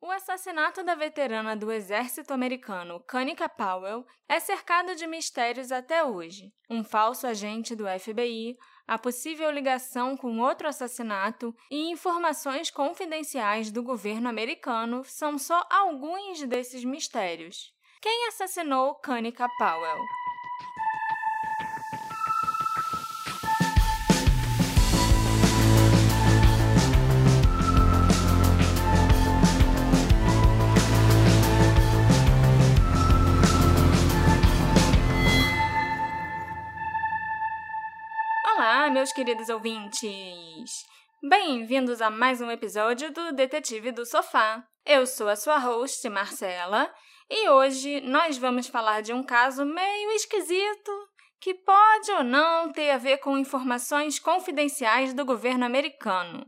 O assassinato da veterana do exército americano Kanika Powell é cercado de mistérios até hoje. Um falso agente do FBI, a possível ligação com outro assassinato e informações confidenciais do governo americano são só alguns desses mistérios. Quem assassinou Kanika Powell? Olá, meus queridos ouvintes! Bem-vindos a mais um episódio do Detetive do Sofá. Eu sou a sua host, Marcela, e hoje nós vamos falar de um caso meio esquisito que pode ou não ter a ver com informações confidenciais do governo americano.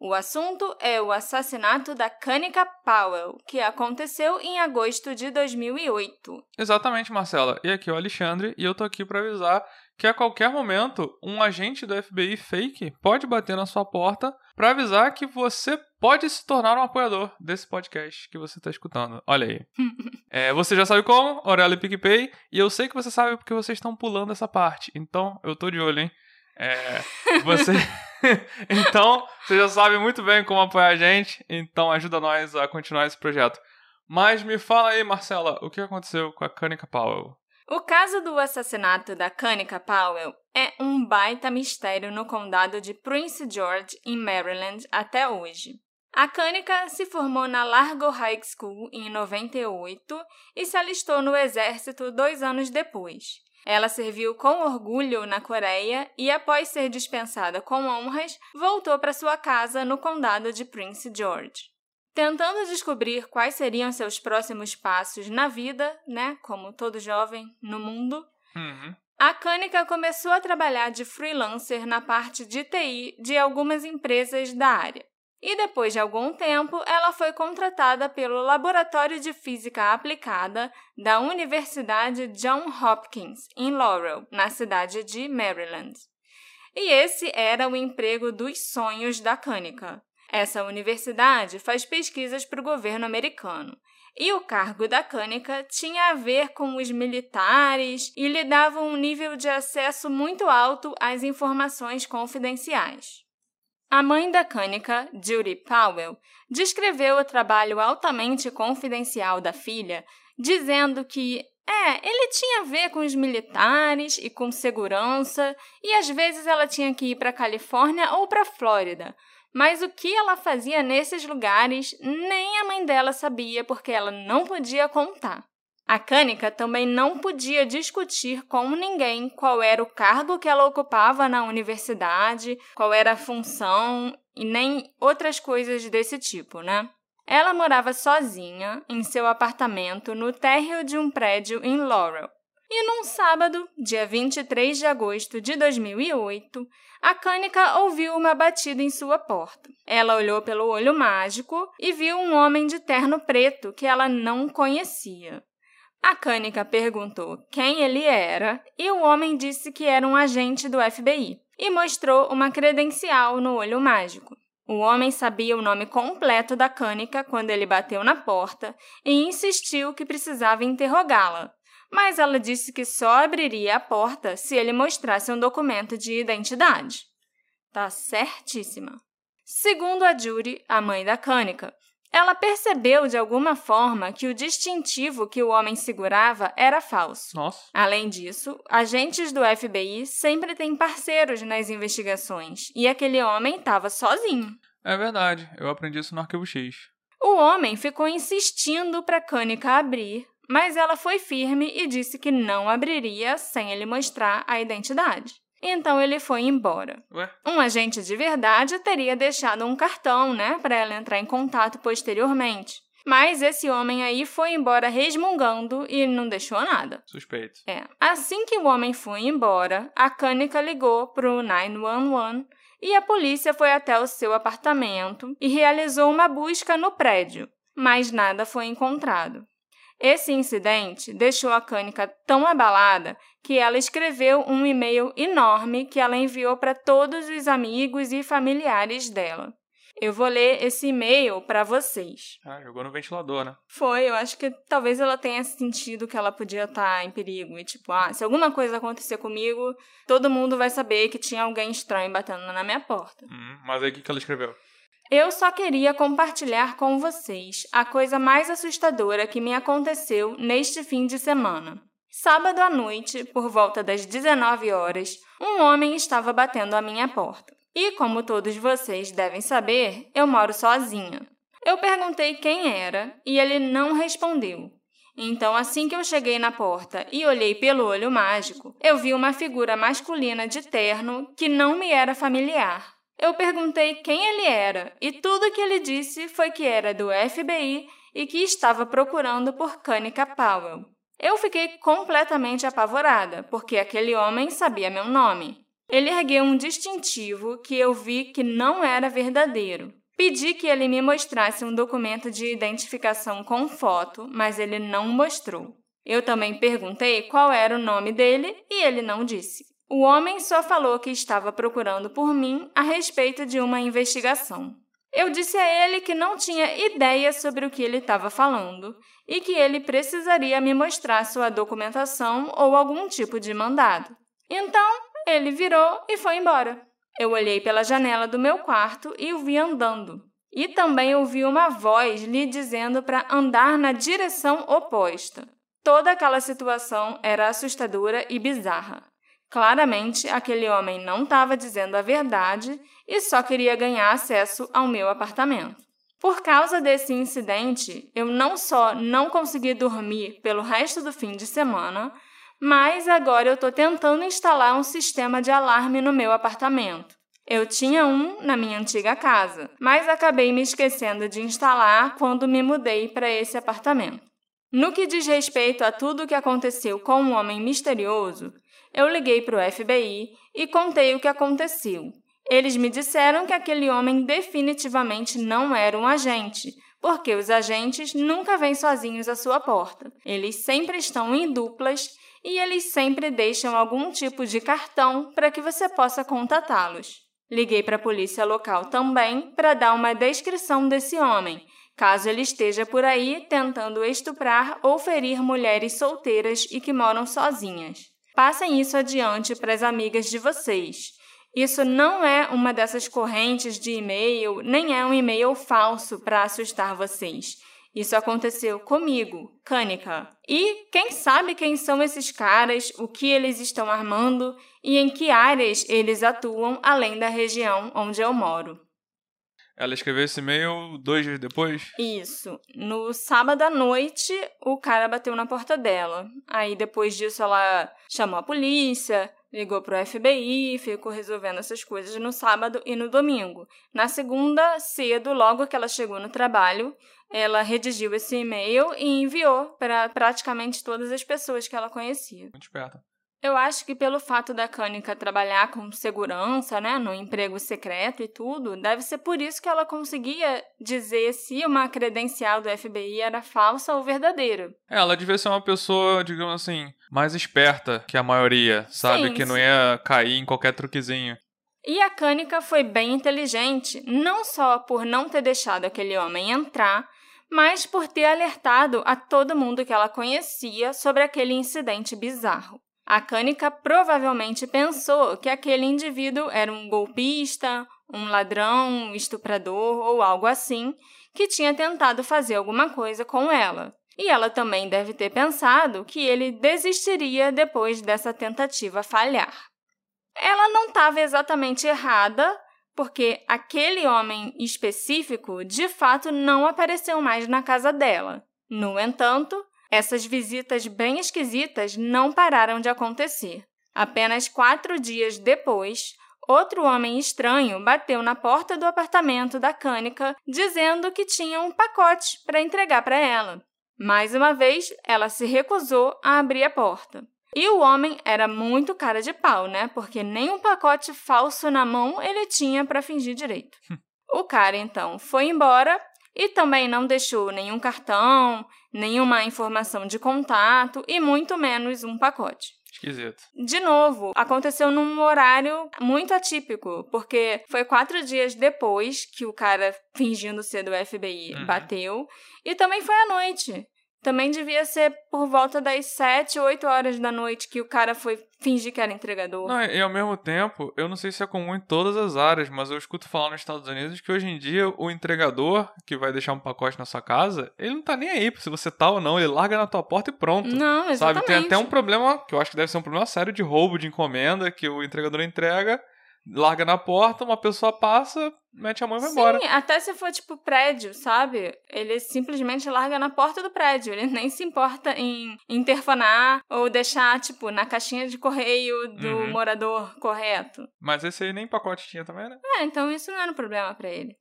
O assunto é o assassinato da Kanika Powell, que aconteceu em agosto de 2008. Exatamente, Marcela. E aqui é o Alexandre e eu tô aqui para avisar que a qualquer momento um agente do FBI fake pode bater na sua porta para avisar que você pode se tornar um apoiador desse podcast que você está escutando. Olha aí. é, você já sabe como, Aurélio e PicPay, e eu sei que você sabe porque vocês estão pulando essa parte. Então, eu tô de olho, hein? É, você... então, você já sabe muito bem como apoiar a gente, então ajuda nós a continuar esse projeto. Mas me fala aí, Marcela, o que aconteceu com a Kanika Powell? O caso do assassinato da Kanika Powell é um baita mistério no condado de Prince George, em Maryland, até hoje. A Kanika se formou na Largo High School em 98 e se alistou no exército dois anos depois. Ela serviu com orgulho na Coreia e, após ser dispensada com honras, voltou para sua casa no condado de Prince George. Tentando descobrir quais seriam seus próximos passos na vida, né, como todo jovem no mundo, uhum. a Kanika começou a trabalhar de freelancer na parte de TI de algumas empresas da área. E depois de algum tempo, ela foi contratada pelo Laboratório de Física Aplicada da Universidade John Hopkins, em Laurel, na cidade de Maryland. E esse era o emprego dos sonhos da Kanika. Essa universidade faz pesquisas para o governo americano. E o cargo da Cânica tinha a ver com os militares e lhe dava um nível de acesso muito alto às informações confidenciais. A mãe da Cânica, Judy Powell, descreveu o trabalho altamente confidencial da filha, dizendo que é, ele tinha a ver com os militares e com segurança, e às vezes ela tinha que ir para a Califórnia ou para a Flórida, mas o que ela fazia nesses lugares nem a mãe dela sabia porque ela não podia contar. A Cânica também não podia discutir com ninguém qual era o cargo que ela ocupava na universidade, qual era a função e nem outras coisas desse tipo, né? Ela morava sozinha em seu apartamento no térreo de um prédio em Laurel. E num sábado, dia 23 de agosto de 2008, a Cânica ouviu uma batida em sua porta. Ela olhou pelo olho mágico e viu um homem de terno preto que ela não conhecia. A Cânica perguntou quem ele era e o homem disse que era um agente do FBI e mostrou uma credencial no olho mágico. O homem sabia o nome completo da Cânica quando ele bateu na porta e insistiu que precisava interrogá-la, mas ela disse que só abriria a porta se ele mostrasse um documento de identidade. Tá certíssima. Segundo a Judy, a mãe da Cânica, ela percebeu de alguma forma que o distintivo que o homem segurava era falso. Nossa. Além disso, agentes do FBI sempre têm parceiros nas investigações e aquele homem estava sozinho. É verdade, eu aprendi isso no Arquivo X. O homem ficou insistindo para Cânica abrir, mas ela foi firme e disse que não abriria sem ele mostrar a identidade. Então ele foi embora. Ué? Um agente de verdade teria deixado um cartão, né, para ela entrar em contato posteriormente. Mas esse homem aí foi embora resmungando e não deixou nada. Suspeito. É. Assim que o homem foi embora, a Cânica ligou pro 911 e a polícia foi até o seu apartamento e realizou uma busca no prédio, mas nada foi encontrado. Esse incidente deixou a Cânica tão abalada que ela escreveu um e-mail enorme que ela enviou para todos os amigos e familiares dela. Eu vou ler esse e-mail para vocês. Ah, jogou no ventilador, né? Foi, eu acho que talvez ela tenha sentido que ela podia estar em perigo. E tipo, ah, se alguma coisa acontecer comigo, todo mundo vai saber que tinha alguém estranho batendo na minha porta. Hum, mas aí o que que ela escreveu? Eu só queria compartilhar com vocês a coisa mais assustadora que me aconteceu neste fim de semana. Sábado à noite, por volta das 19 horas, um homem estava batendo à minha porta. E como todos vocês devem saber, eu moro sozinha. Eu perguntei quem era e ele não respondeu. Então, assim que eu cheguei na porta e olhei pelo olho mágico, eu vi uma figura masculina de terno que não me era familiar. Eu perguntei quem ele era e tudo que ele disse foi que era do FBI e que estava procurando por Kanika Powell. Eu fiquei completamente apavorada, porque aquele homem sabia meu nome. Ele ergueu um distintivo que eu vi que não era verdadeiro. Pedi que ele me mostrasse um documento de identificação com foto, mas ele não mostrou. Eu também perguntei qual era o nome dele e ele não disse. O homem só falou que estava procurando por mim a respeito de uma investigação. Eu disse a ele que não tinha ideia sobre o que ele estava falando e que ele precisaria me mostrar sua documentação ou algum tipo de mandado. Então, ele virou e foi embora. Eu olhei pela janela do meu quarto e o vi andando. E também ouvi uma voz lhe dizendo para andar na direção oposta. Toda aquela situação era assustadora e bizarra. Claramente, aquele homem não estava dizendo a verdade e só queria ganhar acesso ao meu apartamento. Por causa desse incidente, eu não só não consegui dormir pelo resto do fim de semana, mas agora eu estou tentando instalar um sistema de alarme no meu apartamento. Eu tinha um na minha antiga casa, mas acabei me esquecendo de instalar quando me mudei para esse apartamento. No que diz respeito a tudo o que aconteceu com o um homem misterioso, eu liguei para o FBI e contei o que aconteceu. Eles me disseram que aquele homem definitivamente não era um agente, porque os agentes nunca vêm sozinhos à sua porta. Eles sempre estão em duplas e eles sempre deixam algum tipo de cartão para que você possa contatá-los. Liguei para a polícia local também para dar uma descrição desse homem, caso ele esteja por aí tentando estuprar ou ferir mulheres solteiras e que moram sozinhas. Passem isso adiante para as amigas de vocês. Isso não é uma dessas correntes de e-mail, nem é um e-mail falso para assustar vocês. Isso aconteceu comigo, Kanika. E quem sabe quem são esses caras, o que eles estão armando e em que áreas eles atuam além da região onde eu moro. Ela escreveu esse e-mail dois dias depois? Isso. No sábado à noite, o cara bateu na porta dela. Aí depois disso ela chamou a polícia, ligou pro FBI, ficou resolvendo essas coisas no sábado e no domingo. Na segunda, cedo, logo que ela chegou no trabalho, ela redigiu esse e-mail e enviou para praticamente todas as pessoas que ela conhecia. Muito esperta. Eu acho que pelo fato da Cânica trabalhar com segurança, né, no emprego secreto e tudo, deve ser por isso que ela conseguia dizer se uma credencial do FBI era falsa ou verdadeira. É, ela devia ser uma pessoa, digamos assim, mais esperta que a maioria, sabe? Sim, que não sim. ia cair em qualquer truquezinho. E a Cânica foi bem inteligente, não só por não ter deixado aquele homem entrar, mas por ter alertado a todo mundo que ela conhecia sobre aquele incidente bizarro. A Cânica provavelmente pensou que aquele indivíduo era um golpista, um ladrão, um estuprador ou algo assim, que tinha tentado fazer alguma coisa com ela. E ela também deve ter pensado que ele desistiria depois dessa tentativa falhar. Ela não estava exatamente errada, porque aquele homem específico de fato não apareceu mais na casa dela. No entanto, essas visitas bem esquisitas não pararam de acontecer. Apenas quatro dias depois, outro homem estranho bateu na porta do apartamento da Cânica dizendo que tinha um pacote para entregar para ela. Mais uma vez, ela se recusou a abrir a porta. E o homem era muito cara de pau, né? Porque nem um pacote falso na mão ele tinha para fingir direito. o cara então foi embora e também não deixou nenhum cartão, nenhuma informação de contato e muito menos um pacote. Esquisito. De novo, aconteceu num horário muito atípico, porque foi quatro dias depois que o cara, fingindo ser do FBI, Uhum. bateu, e também foi à noite. Também devia ser por volta das 7, 8 horas da noite que o cara foi fingir que era entregador. Não, e ao mesmo tempo, eu não sei se é comum em todas as áreas, mas eu escuto falar nos Estados Unidos que hoje em dia o entregador que vai deixar um pacote na sua casa, ele não tá nem aí se você tá ou não, ele larga na tua porta e pronto. Não, Sabe, exatamente. tem até um problema, que eu acho que deve ser um problema sério de roubo de encomenda, que o entregador entrega, larga na porta, uma pessoa passa, mete a mão e vai Sim, embora. até se for tipo prédio, sabe? Ele simplesmente larga na porta do prédio. Ele nem se importa em interfonar ou deixar, tipo, na caixinha de correio do Uhum. morador correto. Mas esse aí nem pacote tinha também, né? É, então isso não era um problema pra ele.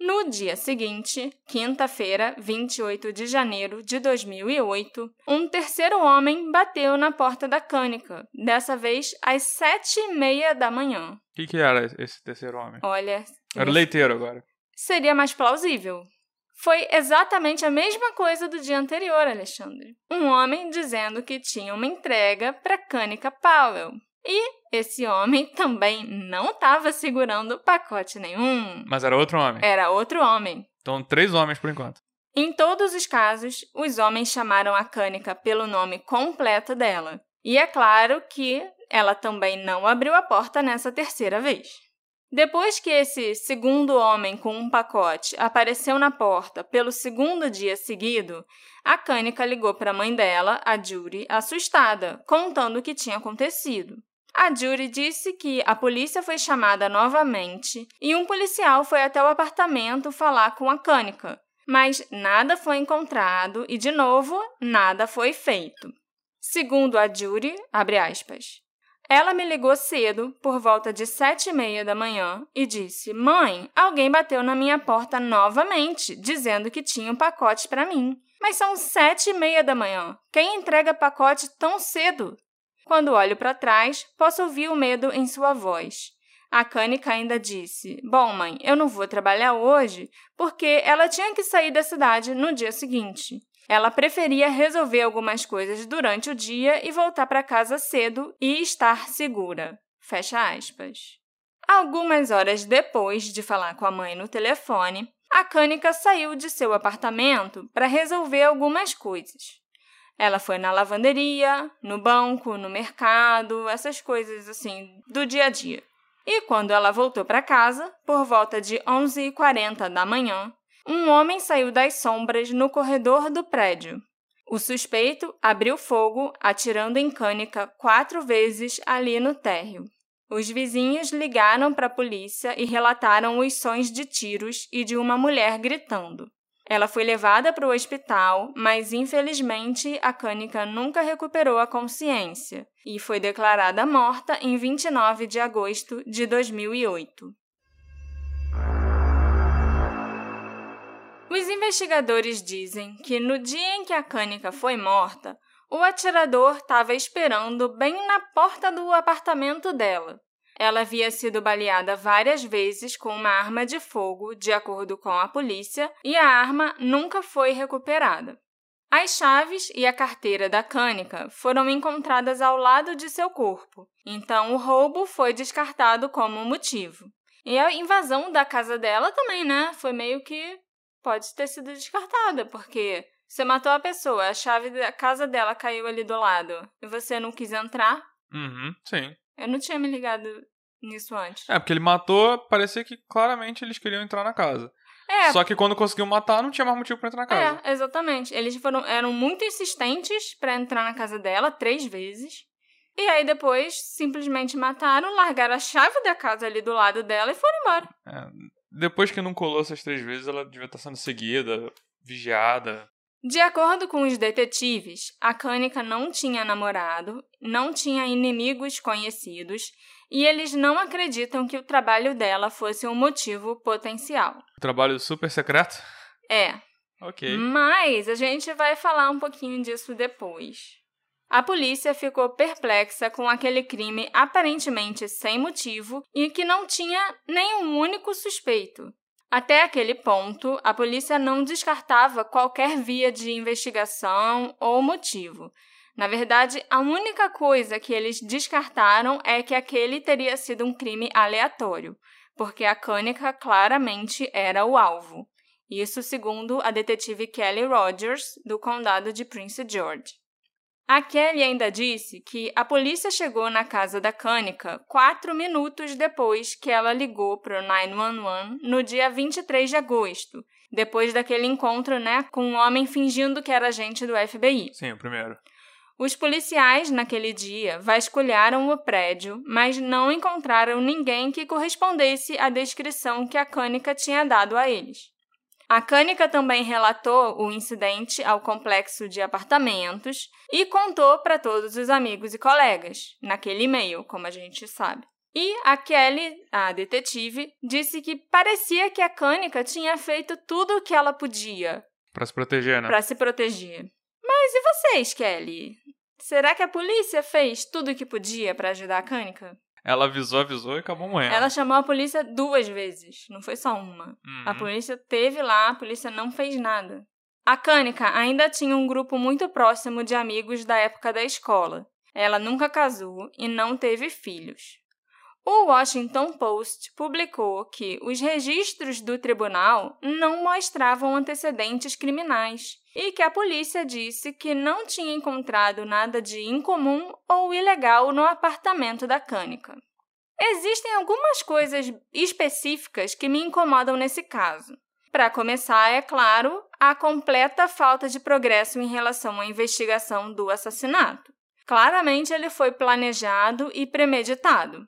No dia seguinte, quinta-feira, 28 de janeiro de 2008, um terceiro homem bateu na porta da Cânica, dessa vez às sete e meia da manhã. O que, que era esse terceiro homem? Olha, Era leiteiro agora. seria mais plausível. Foi exatamente a mesma coisa do dia anterior, Alexandre. Um homem dizendo que tinha uma entrega para Cânica Powell. E esse homem também não estava segurando pacote nenhum. Mas era outro homem. Era outro homem. Então, três homens por enquanto. Em todos os casos, os homens chamaram a Cânica pelo nome completo dela. E é claro que ela também não abriu a porta nessa terceira vez. Depois que esse segundo homem com um pacote apareceu na porta pelo segundo dia seguido, a Cânica ligou para a mãe dela, a Judy, assustada, contando o que tinha acontecido. A Judy disse que a polícia foi chamada novamente e um policial foi até o apartamento falar com a Cânica, mas nada foi encontrado e, de novo, nada foi feito. Segundo a Judy, abre aspas, ela me ligou cedo, por volta de sete e meia da manhã, e disse: Mãe, alguém bateu na minha porta novamente, dizendo que tinha um pacote para mim. Mas são sete e meia da manhã. Quem entrega pacote tão cedo? Quando olho para trás, posso ouvir o medo em sua voz. A Cânica ainda disse: Bom, mãe, eu não vou trabalhar hoje porque ela tinha que sair da cidade no dia seguinte. Ela preferia resolver algumas coisas durante o dia e voltar para casa cedo e estar segura. Fecha aspas. Algumas horas depois de falar com a mãe no telefone, a Cânica saiu de seu apartamento para resolver algumas coisas. Ela foi na lavanderia, no banco, no mercado, essas coisas assim do dia a dia. E quando ela voltou para casa, por volta de 11h40 da manhã, um homem saiu das sombras no corredor do prédio. O suspeito abriu fogo, atirando em Cânica quatro vezes ali no térreo. Os vizinhos ligaram para a polícia e relataram os sons de tiros e de uma mulher gritando. Ela foi levada para o hospital, mas infelizmente a Cânica nunca recuperou a consciência e foi declarada morta em 29 de agosto de 2008. Os investigadores dizem que no dia em que a Cânica foi morta, o atirador estava esperando bem na porta do apartamento dela. Ela havia sido baleada várias vezes com uma arma de fogo, de acordo com a polícia, e a arma nunca foi recuperada. As chaves e a carteira da Cânica foram encontradas ao lado de seu corpo, então o roubo foi descartado como motivo. E a invasão da casa dela também, né? Foi meio que pode ter sido descartada, porque você matou a pessoa, a chave da casa dela caiu ali do lado e você não quis entrar. Uhum, sim. Eu não tinha me ligado nisso antes. É, porque ele matou, parecia que claramente eles queriam entrar na casa. É, Só que quando conseguiu matar, não tinha mais motivo pra entrar na casa. é, exatamente. Eles foram, eram muito insistentes pra entrar na casa dela três vezes. E aí depois simplesmente mataram, largaram a chave da casa ali do lado dela e foram embora. É, Depois que não colou essas três vezes, ela devia estar sendo seguida, vigiada. De acordo com os detetives, a Cânica não tinha namorado, não tinha inimigos conhecidos e eles não acreditam que o trabalho dela fosse um motivo potencial. Trabalho super secreto? É, Ok. mas a gente vai falar um pouquinho disso depois. A polícia ficou perplexa com aquele crime aparentemente sem motivo e que não tinha nenhum único suspeito. Até aquele ponto, a polícia não descartava qualquer via de investigação ou motivo. Na verdade, a única coisa que eles descartaram é que aquele teria sido um crime aleatório, porque a Cânica claramente era o alvo. Isso segundo a detetive Kelly Rogers, do condado de Prince George. A Kelly ainda disse que a polícia chegou na casa da Cânica quatro minutos depois que ela ligou para o 911 no dia 23 de agosto, depois daquele encontro né, com um homem fingindo que era agente do FBI. Sim, o primeiro. Os policiais, naquele dia, vasculharam o prédio, mas não encontraram ninguém que correspondesse à descrição que a Cânica tinha dado a eles. A Cânica também relatou o incidente ao complexo de apartamentos e contou para todos os amigos e colegas, naquele e-mail, como a gente sabe. E a Kelly, a detetive, disse que parecia que a Cânica tinha feito tudo o que ela podia. Para se proteger, né? Para se proteger. Mas e vocês, Kelly? Será que a polícia fez tudo o que podia para ajudar a Cânica? Ela avisou, avisou e acabou morrendo. Ela chamou a polícia duas vezes, não foi só uma. Uhum. A polícia teve lá, a polícia não fez nada. A Cânica ainda tinha um grupo muito próximo de amigos da época da escola. Ela nunca casou e não teve filhos. O Washington Post publicou que os registros do tribunal não mostravam antecedentes criminais e que a polícia disse que não tinha encontrado nada de incomum ou ilegal no apartamento da Cânica. Existem algumas coisas específicas que me incomodam nesse caso. Para começar, é claro, a completa falta de progresso em relação à investigação do assassinato. Claramente, ele foi planejado e premeditado.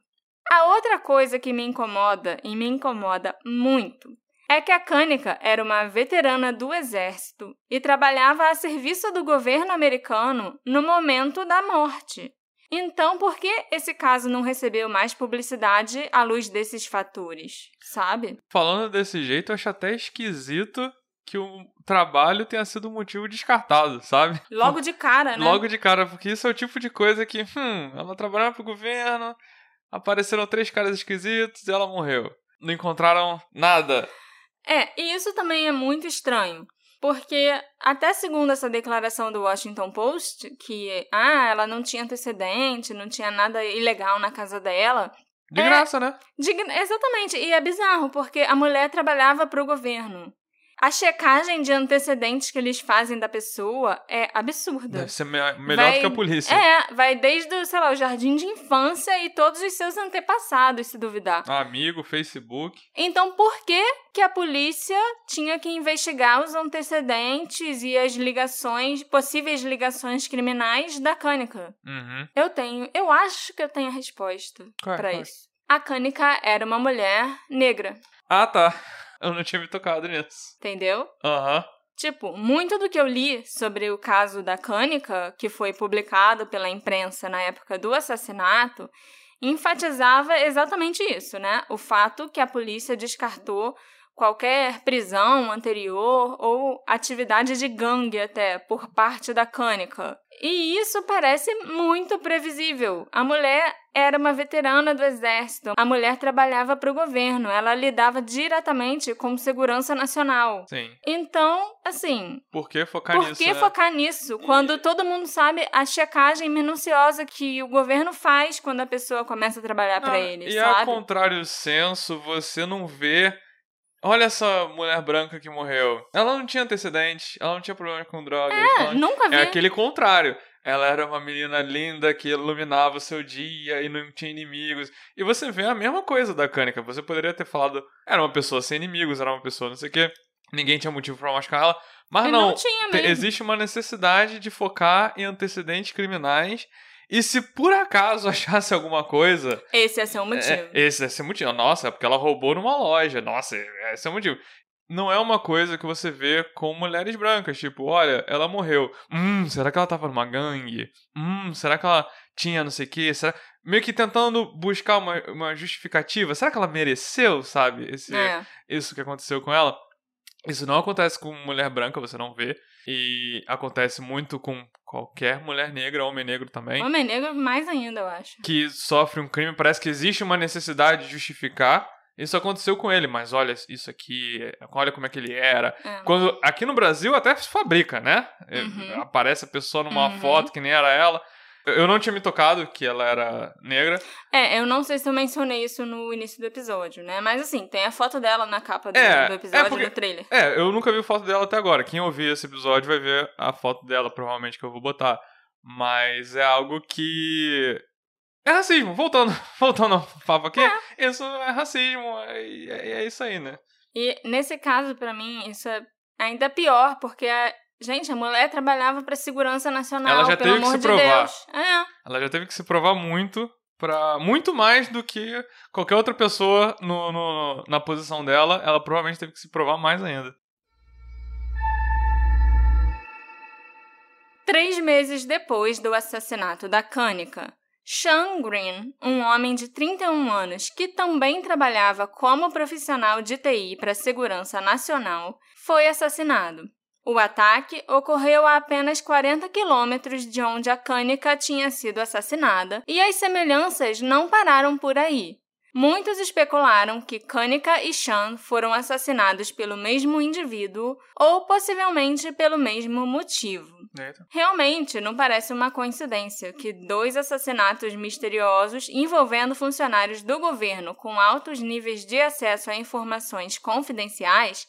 A outra coisa que me incomoda, e me incomoda muito, é que a Cânica era uma veterana do exército e trabalhava a serviço do governo americano no momento da morte. Então, por que esse caso não recebeu mais publicidade à luz desses fatores, sabe? Falando desse jeito, eu acho até esquisito que o trabalho tenha sido um motivo descartado, sabe? Logo de cara, né? Logo de cara, porque isso é o tipo de coisa que, hum, ela trabalhava pro governo, apareceram três caras esquisitos e ela morreu. Não encontraram nada. É, e isso também é muito estranho. Porque até segundo essa declaração do Washington Post, que ah, ela não tinha antecedente, não tinha nada ilegal na casa dela. De É. graça, né? de- exatamente, e é bizarro, porque a mulher trabalhava para o governo. A checagem de antecedentes que eles fazem da pessoa é absurda. Deve ser me- melhor do Vai- que a polícia. É, vai desde, o, sei lá, o jardim de infância e todos os seus antepassados, se duvidar. Amigo, Facebook. Então, por que que a polícia tinha que investigar os antecedentes e as ligações, possíveis ligações criminais da Cânica? Uhum. Eu tenho, eu acho que eu tenho a resposta é? pra Qual é? isso. A Cânica era uma mulher negra, Ah, tá. Eu não tinha me tocado nisso. entendeu? Aham. Tipo, muito do que eu li sobre o caso da Cânica, que foi publicado pela imprensa na época do assassinato, enfatizava exatamente isso, né? O fato que a polícia descartou qualquer prisão anterior ou atividade de gangue até por parte da Cânica. E isso parece muito previsível. A mulher era uma veterana do exército. A mulher trabalhava para o governo. Ela lidava diretamente com segurança nacional. Sim. Então, assim, Por que focar por nisso? que né? focar nisso? Quando todo mundo sabe a checagem minuciosa que o governo faz quando a pessoa começa a trabalhar para eles, E ao sabe? contrário senso, você não vê. Olha essa mulher branca que morreu. Ela não tinha antecedentes, ela não tinha problema com drogas. É, não- nunca vi. É aquele contrário. Ela era uma menina linda que iluminava o seu dia e não tinha inimigos. E você vê a mesma coisa da Cânica. Você poderia ter falado, era uma pessoa sem inimigos, era uma pessoa não sei o quê. Ninguém tinha motivo pra machucar ela. Mas E não, não existe uma necessidade de focar em antecedentes criminais. E se por acaso achasse alguma coisa, Esse ia ser um motivo. é, esse deve ser o motivo. Nossa, é porque ela roubou numa loja. Nossa, esse é o motivo. Não é uma coisa que você vê com mulheres brancas. Tipo, olha, ela morreu. Hum, será que ela tava numa gangue? Hum, será que ela tinha não sei o quê? Será... Meio que tentando buscar uma, uma justificativa. Será que ela mereceu, sabe? Esse, É. Isso que aconteceu com ela. Isso não acontece com mulher branca, você não vê. E acontece muito com qualquer mulher negra, homem negro também Homem negro mais ainda, eu acho. que sofre um crime, parece que existe uma necessidade de justificar Isso aconteceu com ele, mas olha isso aqui, olha como é que ele era. É. Quando aqui no Brasil até se fabrica, né? Uhum. Aparece a pessoa numa Uhum. foto que nem era ela. Eu- não tinha me tocado que ela era negra. É, eu não sei se eu mencionei isso no início do episódio, né? Mas assim, tem a foto dela na capa do, É, do episódio é porque- no trailer. É, eu nunca vi foto dela até agora. Quem ouvir esse episódio vai ver a foto dela, provavelmente, que eu vou botar. Mas é algo que. É racismo. Voltando, voltando ao papo aqui. Isso é racismo. É, é- é isso aí, né? E nesse caso, pra mim, isso é ainda pior, porque a... Gente, a mulher trabalhava pra segurança nacional, Ela já pelo teve que amor se de provar. Deus. É. Ela já teve que se provar muito. Pra, muito mais do que qualquer outra pessoa no, no- na posição dela. Ela provavelmente teve que se provar mais ainda. Três meses depois do assassinato da Cânica, Sean Green, um homem de 31 anos que também trabalhava como profissional de TI para a Segurança Nacional, foi assassinado. O ataque ocorreu a apenas 40 quilômetros de onde a Cânica tinha sido assassinada, e as semelhanças não pararam por aí. Muitos especularam que Kanika e Sean foram assassinados pelo mesmo indivíduo ou possivelmente pelo mesmo motivo. Eita. Realmente, não parece uma coincidência que dois assassinatos misteriosos envolvendo funcionários do governo com altos níveis de acesso a informações confidenciais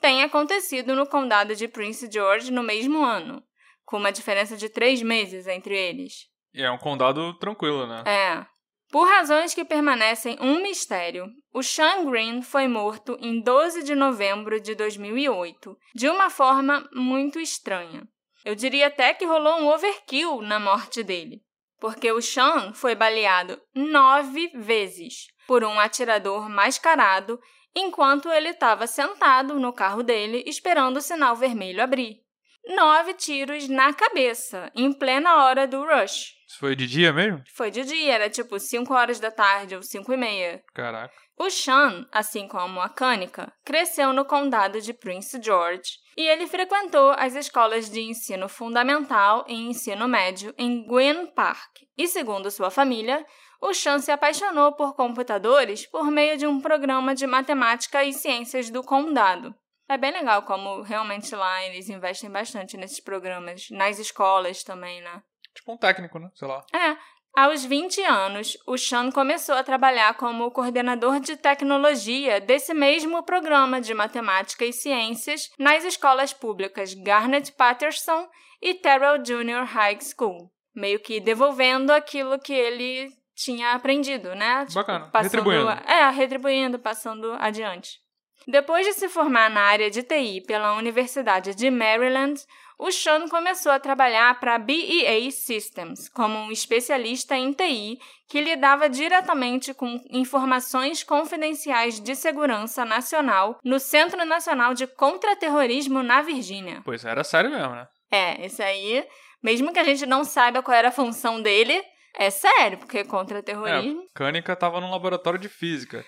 tenham acontecido no condado de Prince George no mesmo ano, com uma diferença de três meses entre eles. E é um condado tranquilo, né? É. Por razões que permanecem um mistério, o Sean Green foi morto em 12 de novembro de 2008, de uma forma muito estranha. Eu diria até que rolou um overkill na morte dele, porque o Sean foi baleado nove vezes por um atirador mascarado enquanto ele estava sentado no carro dele esperando o sinal vermelho abrir. Nove tiros na cabeça, em plena hora do rush. Isso foi de dia mesmo? Foi de dia, era tipo 5 horas da tarde ou 5 e meia. Caraca. O Sean, assim como a Kanika, cresceu no condado de Prince George e ele frequentou as escolas de ensino fundamental e ensino médio em Gwyn Park. E segundo sua família, o Sean se apaixonou por computadores por meio de um programa de matemática e ciências do condado. É bem legal como realmente lá eles investem bastante nesses programas, nas escolas também, né? Tipo um técnico, né? Sei lá. É. Aos 20 anos, o Sean começou a trabalhar como coordenador de tecnologia desse mesmo programa de matemática e ciências nas escolas públicas Garnet Patterson e Terrell Junior High School, meio que devolvendo aquilo que ele tinha aprendido, né? Tipo, Bacana. Passando, Retribuindo. É, retribuindo, passando adiante. Depois de se formar na área de TI pela Universidade de Maryland, o Sean começou a trabalhar para a BEA Systems como um especialista em TI que lidava diretamente com informações confidenciais de segurança nacional no Centro Nacional de Contra-Terrorismo na Virgínia. Pois era sério mesmo, né? É, esse aí, mesmo que a gente não saiba qual era a função dele, é sério, porque contra-terrorismo. Kanika tava num laboratório de física.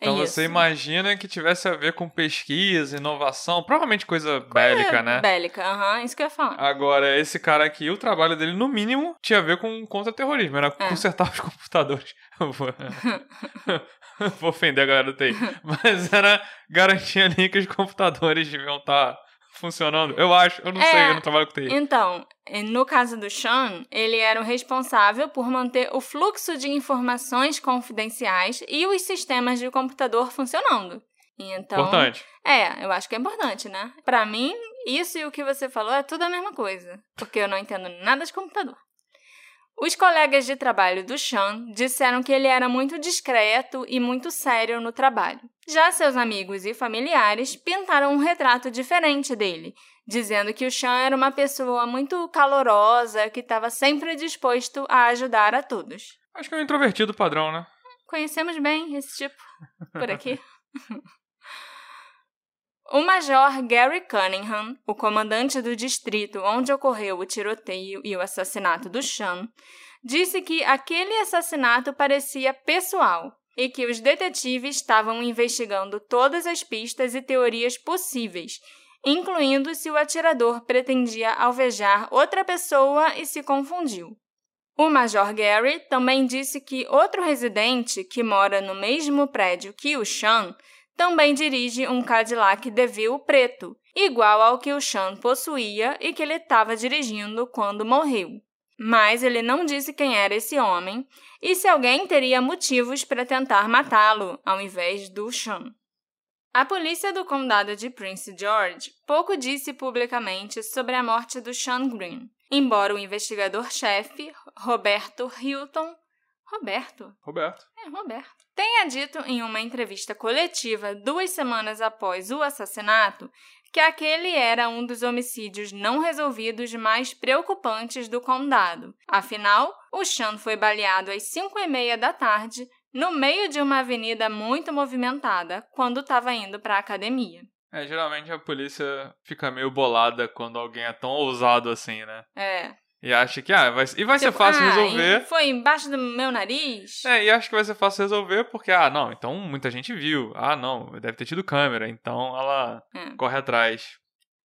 É Então isso. você imagina que tivesse a ver com pesquisa, inovação, provavelmente coisa bélica, É, né? Bélica, aham, isso que eu ia falar. Agora, esse cara aqui, o trabalho dele, no mínimo, tinha a ver com contra-terrorismo. Era É. consertar os computadores. Vou... vou ofender a galera do TI. Mas era garantir ali que os computadores deviam estar funcionando. Eu acho, eu não É. sei, eu não trabalho com TI. Então, no caso do Sean, ele era o responsável por manter o fluxo de informações confidenciais e os sistemas de computador funcionando. Então, Importante. É, eu acho que é importante, né? Pra mim, isso e o que você falou é tudo a mesma coisa, porque eu não entendo nada de computador. Os colegas de trabalho do Sean disseram que ele era muito discreto e muito sério no trabalho. Já seus amigos e familiares pintaram um retrato diferente dele, dizendo que o Sean era uma pessoa muito calorosa que estava sempre disposto a ajudar a todos. Acho que é um introvertido padrão, né? Conhecemos bem esse tipo por aqui. O Major Gary Cunningham, o comandante do distrito onde ocorreu o tiroteio e o assassinato do Sean, disse que aquele assassinato parecia pessoal e que os detetives estavam investigando todas as pistas e teorias possíveis, incluindo se o atirador pretendia alvejar outra pessoa e se confundiu. O Major Gary também disse que outro residente que mora no mesmo prédio que o Sean também dirige um Cadillac DeVille preto, igual ao que o Sean possuía e que ele estava dirigindo quando morreu. Mas ele não disse quem era esse homem e se alguém teria motivos para tentar matá-lo ao invés do Sean. A polícia do condado de Prince George pouco disse publicamente sobre a morte do Sean Green, embora o investigador-chefe, Roberto Hilton. Roberto? Roberto. É, Roberto. Tenha dito em uma entrevista coletiva duas semanas após o assassinato que aquele era um dos homicídios não resolvidos mais preocupantes do condado. Afinal, o Sean foi baleado às 5 e meia da tarde, no meio de uma avenida muito movimentada, quando estava indo para a academia. É, geralmente a polícia fica meio bolada quando alguém é tão ousado assim, né? É. E acha que, ah, vai, e vai ser Tipo, fácil ah, resolver. Foi embaixo do meu nariz. É, e acho que vai ser fácil resolver porque, ah, não, então muita gente viu. Ah, não, deve ter tido câmera, então ela É. corre atrás.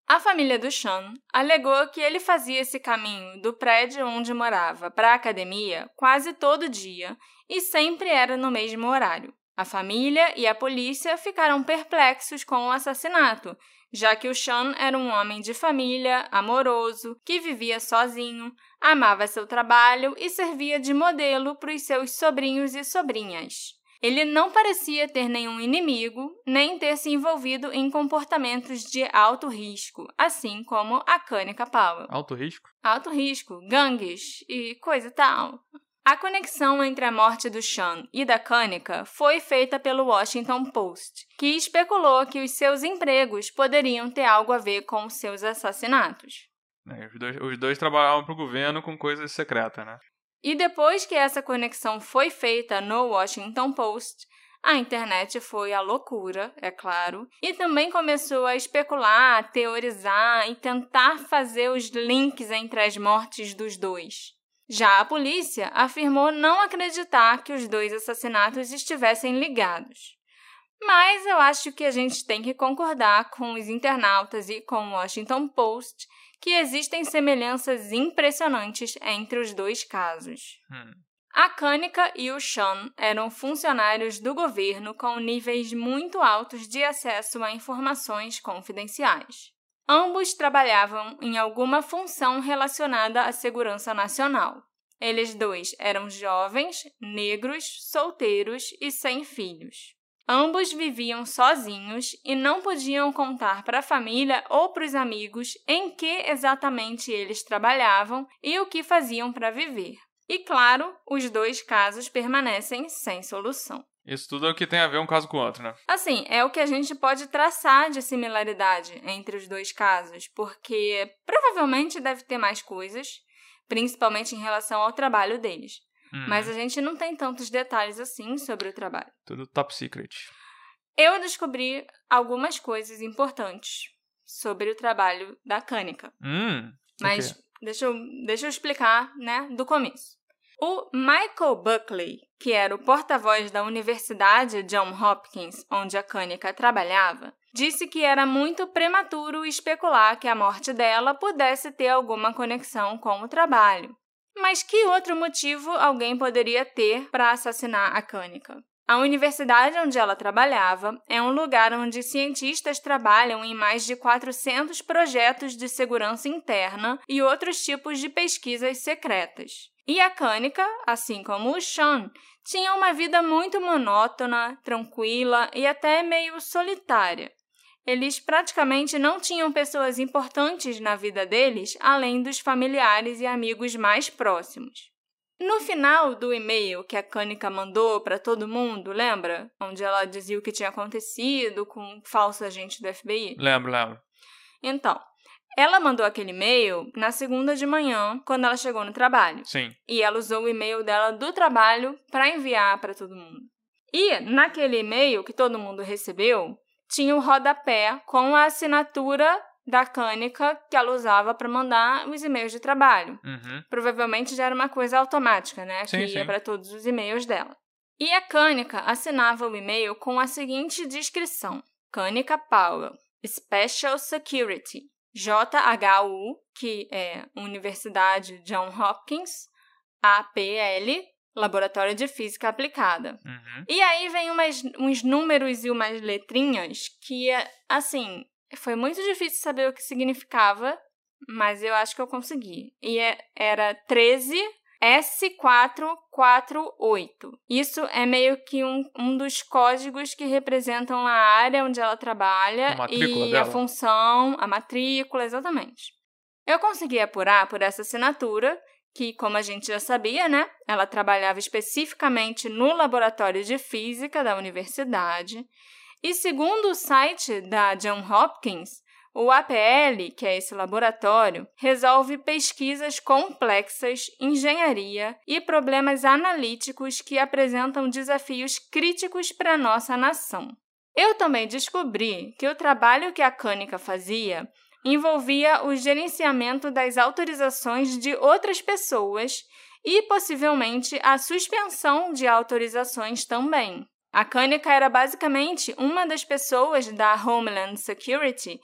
A família do Sean alegou que ele fazia esse caminho do prédio onde morava para a academia quase todo dia e sempre era no mesmo horário. A família e a polícia ficaram perplexos com o assassinato, já que o Sean era um homem de família, amoroso, que vivia sozinho, amava seu trabalho e servia de modelo para os seus sobrinhos e sobrinhas. Ele não parecia ter nenhum inimigo, nem ter se envolvido em comportamentos de alto risco, assim como a Kanika Powell. Alto risco. Alto risco, gangues e coisa e tal. A conexão entre a morte do Sean e da Kanika foi feita pelo Washington Post, que especulou que os seus empregos poderiam ter algo a ver com os seus assassinatos. É, os, dois, os dois trabalhavam pro governo com coisas secretas, né? E depois que essa conexão foi feita no Washington Post, a internet foi a loucura, é claro, e também começou a especular, teorizar e tentar fazer os links entre as mortes dos dois. Já a polícia afirmou não acreditar que os dois assassinatos estivessem ligados. Mas eu acho que a gente tem que concordar com os internautas e com o Washington Post que existem semelhanças impressionantes entre os dois casos. Hum. A Kanika e o Sean eram funcionários do governo com níveis muito altos de acesso a informações confidenciais. Ambos trabalhavam em alguma função relacionada à segurança nacional. Eles dois eram jovens, negros, solteiros e sem filhos. Ambos viviam sozinhos e não podiam contar para a família ou para os amigos em que exatamente eles trabalhavam e o que faziam para viver. E claro, os dois casos permanecem sem solução. Isso tudo é o que tem a ver um caso com o outro, né? Assim, é o que a gente pode traçar de similaridade entre os dois casos, porque provavelmente deve ter mais coisas, principalmente em relação ao trabalho deles. Hum, Mas a gente não tem tantos detalhes assim sobre o trabalho. Tudo top secret. Eu descobri algumas coisas importantes sobre o trabalho da Kanika, Hum. mas ok. deixa, eu, deixa eu explicar, né, do começo. O Michael Buckley, que era o porta-voz da Universidade John Hopkins, onde a Kanika trabalhava, disse que era muito prematuro especular que a morte dela pudesse ter alguma conexão com o trabalho. Mas que outro motivo alguém poderia ter para assassinar a Kanika? A universidade onde ela trabalhava é um lugar onde cientistas trabalham em mais de 400 projetos de segurança interna e outros tipos de pesquisas secretas. E a Kanika, assim como o Sean, tinha uma vida muito monótona, tranquila e até meio solitária. Eles praticamente não tinham pessoas importantes na vida deles, além dos familiares e amigos mais próximos. No final do e-mail que a Kanika mandou para todo mundo, lembra? Onde ela dizia o que tinha acontecido com um falso agente do FBI? Lembro, lembro. Então, ela mandou aquele e-mail na segunda de manhã, quando ela chegou no trabalho. Sim. E ela usou o e-mail dela do trabalho para enviar para todo mundo. E naquele e-mail que todo mundo recebeu, tinha o rodapé com a assinatura da Kanika que ela usava para mandar os e-mails de trabalho. Uhum. Provavelmente já era uma coisa automática, né? Sim, que ia para todos os e-mails dela. E a Kanika assinava o e-mail com a seguinte descrição: Kanika Powell, Special Security, JHU, que é Universidade John Hopkins, APL, Laboratório de Física Aplicada. Uhum. E aí vem umas, uns números e umas letrinhas que, assim, foi muito difícil saber o que significava, mas eu acho que eu consegui. E é, era 13 S448. Isso é meio que um, um dos códigos que representam a área onde ela trabalha A e dela. a função, a matrícula, exatamente. Eu consegui apurar por essa assinatura que, como a gente já sabia, né, ela trabalhava especificamente no laboratório de física da universidade. E segundo o site da John Hopkins, o APL, que é esse laboratório, resolve pesquisas complexas, engenharia e problemas analíticos que apresentam desafios críticos para a nossa nação. Eu também descobri que o trabalho que a Cânica fazia envolvia o gerenciamento das autorizações de outras pessoas e possivelmente a suspensão de autorizações também. A Cânica era basicamente uma das pessoas da Homeland Security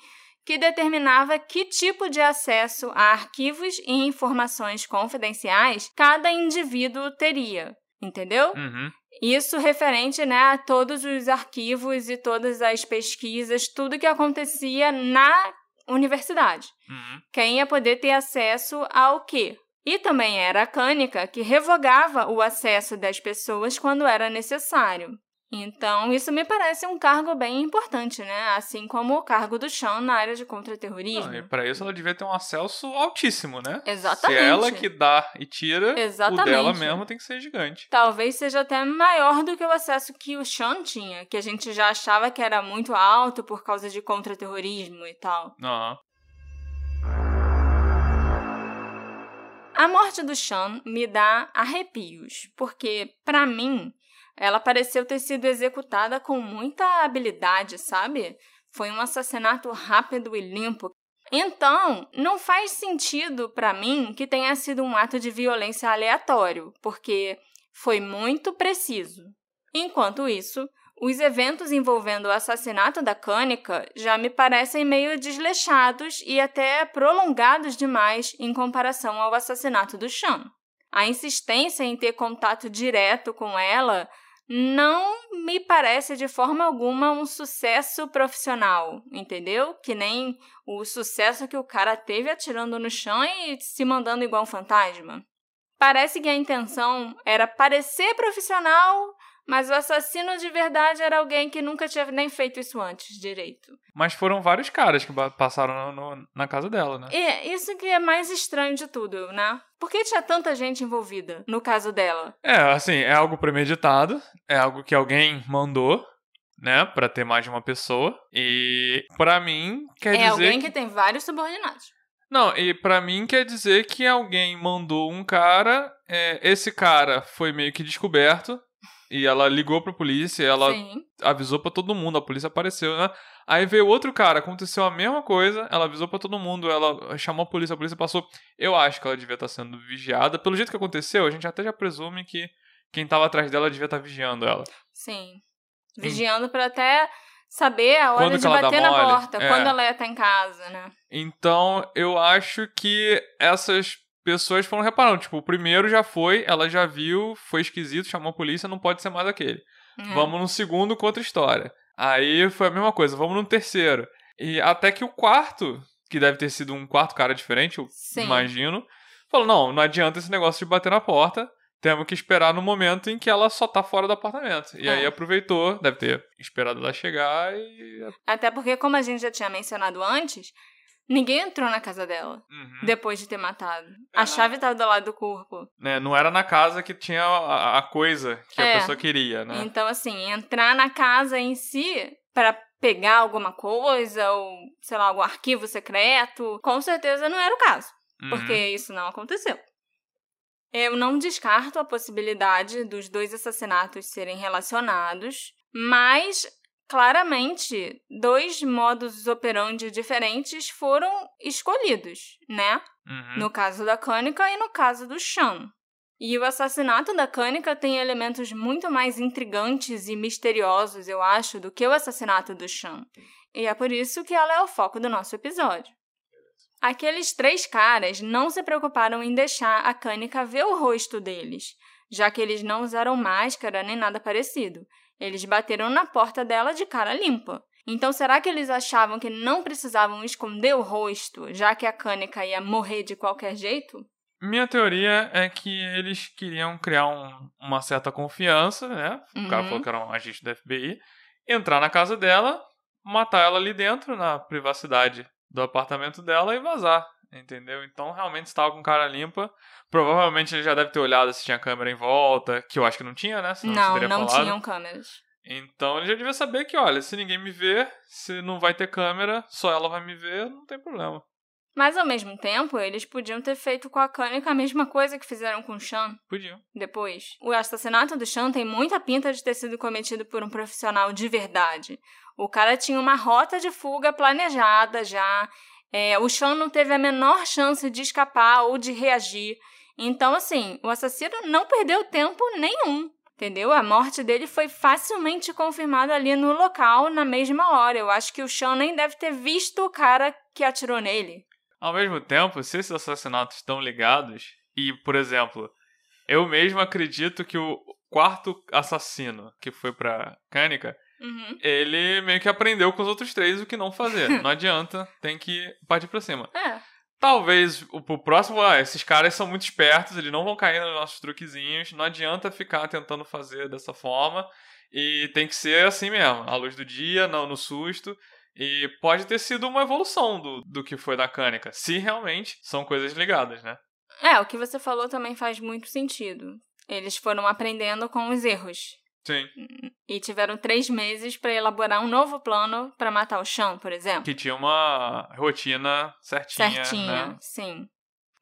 que determinava que tipo de acesso a arquivos e informações confidenciais cada indivíduo teria, entendeu? Uhum. Isso referente né, a todos os arquivos e todas as pesquisas, tudo que acontecia na universidade. Uhum. Quem ia poder ter acesso ao quê? E também era a Cânica que revogava o acesso das pessoas quando era necessário. Então, isso me parece um cargo bem importante, né? Assim como o cargo do Sean na área de contra-terrorismo. Ah, e pra isso ela devia ter um acesso altíssimo, né? Exatamente. Se ela que dá e tira, Exatamente. o dela mesmo tem que ser gigante. Talvez seja até maior do que o acesso que o Sean tinha, que a gente já achava que era muito alto por causa de contra-terrorismo e tal. Aham. A morte do Sean me dá arrepios, porque, para mim, ela pareceu ter sido executada com muita habilidade, sabe? Foi um assassinato rápido e limpo. Então, não faz sentido para mim que tenha sido um ato de violência aleatório, porque foi muito preciso. Enquanto isso, os eventos envolvendo o assassinato da Cânica já me parecem meio desleixados e até prolongados demais em comparação ao assassinato do Sean. A insistência em ter contato direto com ela não me parece de forma alguma um sucesso profissional, entendeu? Que nem o sucesso que o cara teve atirando no chão e se mandando igual um fantasma. Parece que a intenção era parecer profissional, mas o assassino de verdade era alguém que nunca tinha nem feito isso antes direito. Mas foram vários caras que passaram no- no- na casa dela, né? E isso que é mais estranho de tudo, né? Por que tinha tanta gente envolvida no caso dela? É, assim, é algo premeditado, é algo que alguém mandou, né, Pra ter mais de uma pessoa. E pra mim quer é dizer alguém que... que tem vários subordinados. Não, e pra mim quer dizer que alguém mandou um cara, é, esse cara foi meio que descoberto e ela ligou pra polícia, ela Sim. avisou pra todo mundo, a polícia apareceu, né? Aí veio outro cara, aconteceu a mesma coisa, ela avisou pra todo mundo, ela chamou a polícia, a polícia passou. Eu acho que ela devia estar sendo vigiada. Pelo jeito que aconteceu, a gente até já presume que quem tava atrás dela devia estar vigiando ela. Sim. Vigiando pra até saber a hora Quando de bater na mole? porta, É. quando ela ia estar em casa, né? Então, eu acho que essas pessoas foram reparando. Tipo, o primeiro já foi, ela já viu, foi esquisito, chamou a polícia, não pode ser mais aquele. É. Vamos no segundo com outra história. Aí foi a mesma coisa, vamos no terceiro. E até que o quarto, que deve ter sido um quarto cara diferente, eu Sim. imagino, falou: não, não adianta esse negócio de bater na porta. Temos que esperar no momento em que ela só tá fora do apartamento. E É. aí aproveitou, deve ter esperado ela chegar e. Até porque, como a gente já tinha mencionado antes, ninguém entrou na casa dela Uhum. depois de ter matado. Ah. A chave estava do lado do corpo. né, não era na casa que tinha a, a coisa que É. a pessoa queria, né? Então, assim, entrar na casa em si para pegar alguma coisa ou, sei lá, algum arquivo secreto, com certeza não era o caso. Uhum. porque isso não aconteceu. Eu não descarto a possibilidade dos dois assassinatos serem relacionados, mas claramente dois modus operandi diferentes foram escolhidos, né? Uhum. No caso da Cânica e no caso do Sean. E o assassinato da Cânica tem elementos muito mais intrigantes e misteriosos, eu acho, do que o assassinato do Sean. E é por isso que ela é o foco do nosso episódio. Aqueles três caras não se preocuparam em deixar a Cânica ver o rosto deles, já que eles não usaram máscara nem nada parecido. Eles bateram na porta dela de cara limpa. Então, será que eles achavam que não precisavam esconder o rosto, já que a Cânica ia morrer de qualquer jeito? Minha teoria é que eles queriam criar um, uma certa confiança, né? O uhum. cara falou que era um agente da FBI. Entrar na casa dela, matar ela ali dentro, na privacidade do apartamento dela e vazar. Entendeu? Então realmente estava com cara limpa. Provavelmente ele já deve ter olhado se tinha câmera em volta, que eu acho que não tinha, né? Senão não, não falado. tinham câmeras. Então ele já devia saber que, olha, se ninguém me ver, se não vai ter câmera, só ela vai me ver, não tem problema. Mas ao mesmo tempo, eles podiam ter feito com a Kanika a mesma coisa que fizeram com o Sean. Podiam. Depois. O assassinato do Sean tem muita pinta de ter sido cometido por um profissional de verdade. O cara tinha uma rota de fuga planejada já. É, o Sean não teve a menor chance de escapar ou de reagir. Então, assim, o assassino não perdeu tempo nenhum. Entendeu? A morte dele foi facilmente confirmada ali no local na mesma hora. Eu acho que o Sean nem deve ter visto o cara que atirou nele. Ao mesmo tempo, se esses assassinatos estão ligados, e, por exemplo, eu mesmo acredito que o quarto assassino que foi pra Cânica, uhum. ele meio que aprendeu com os outros três o que não fazer. não adianta, tem que partir pra cima. É. Talvez o, o próximo, ah, esses caras são muito espertos, eles não vão cair nos nossos truquezinhos, não adianta ficar tentando fazer dessa forma. E tem que ser assim mesmo, à luz do dia, não no susto. E pode ter sido uma evolução do, do que foi da Cânica, se realmente são coisas ligadas, né? É, o que você falou também faz muito sentido. Eles foram aprendendo com os erros. Sim. E tiveram três meses para elaborar um novo plano para matar o Sean, por exemplo. Que tinha uma rotina certinha. Certinha, né? sim.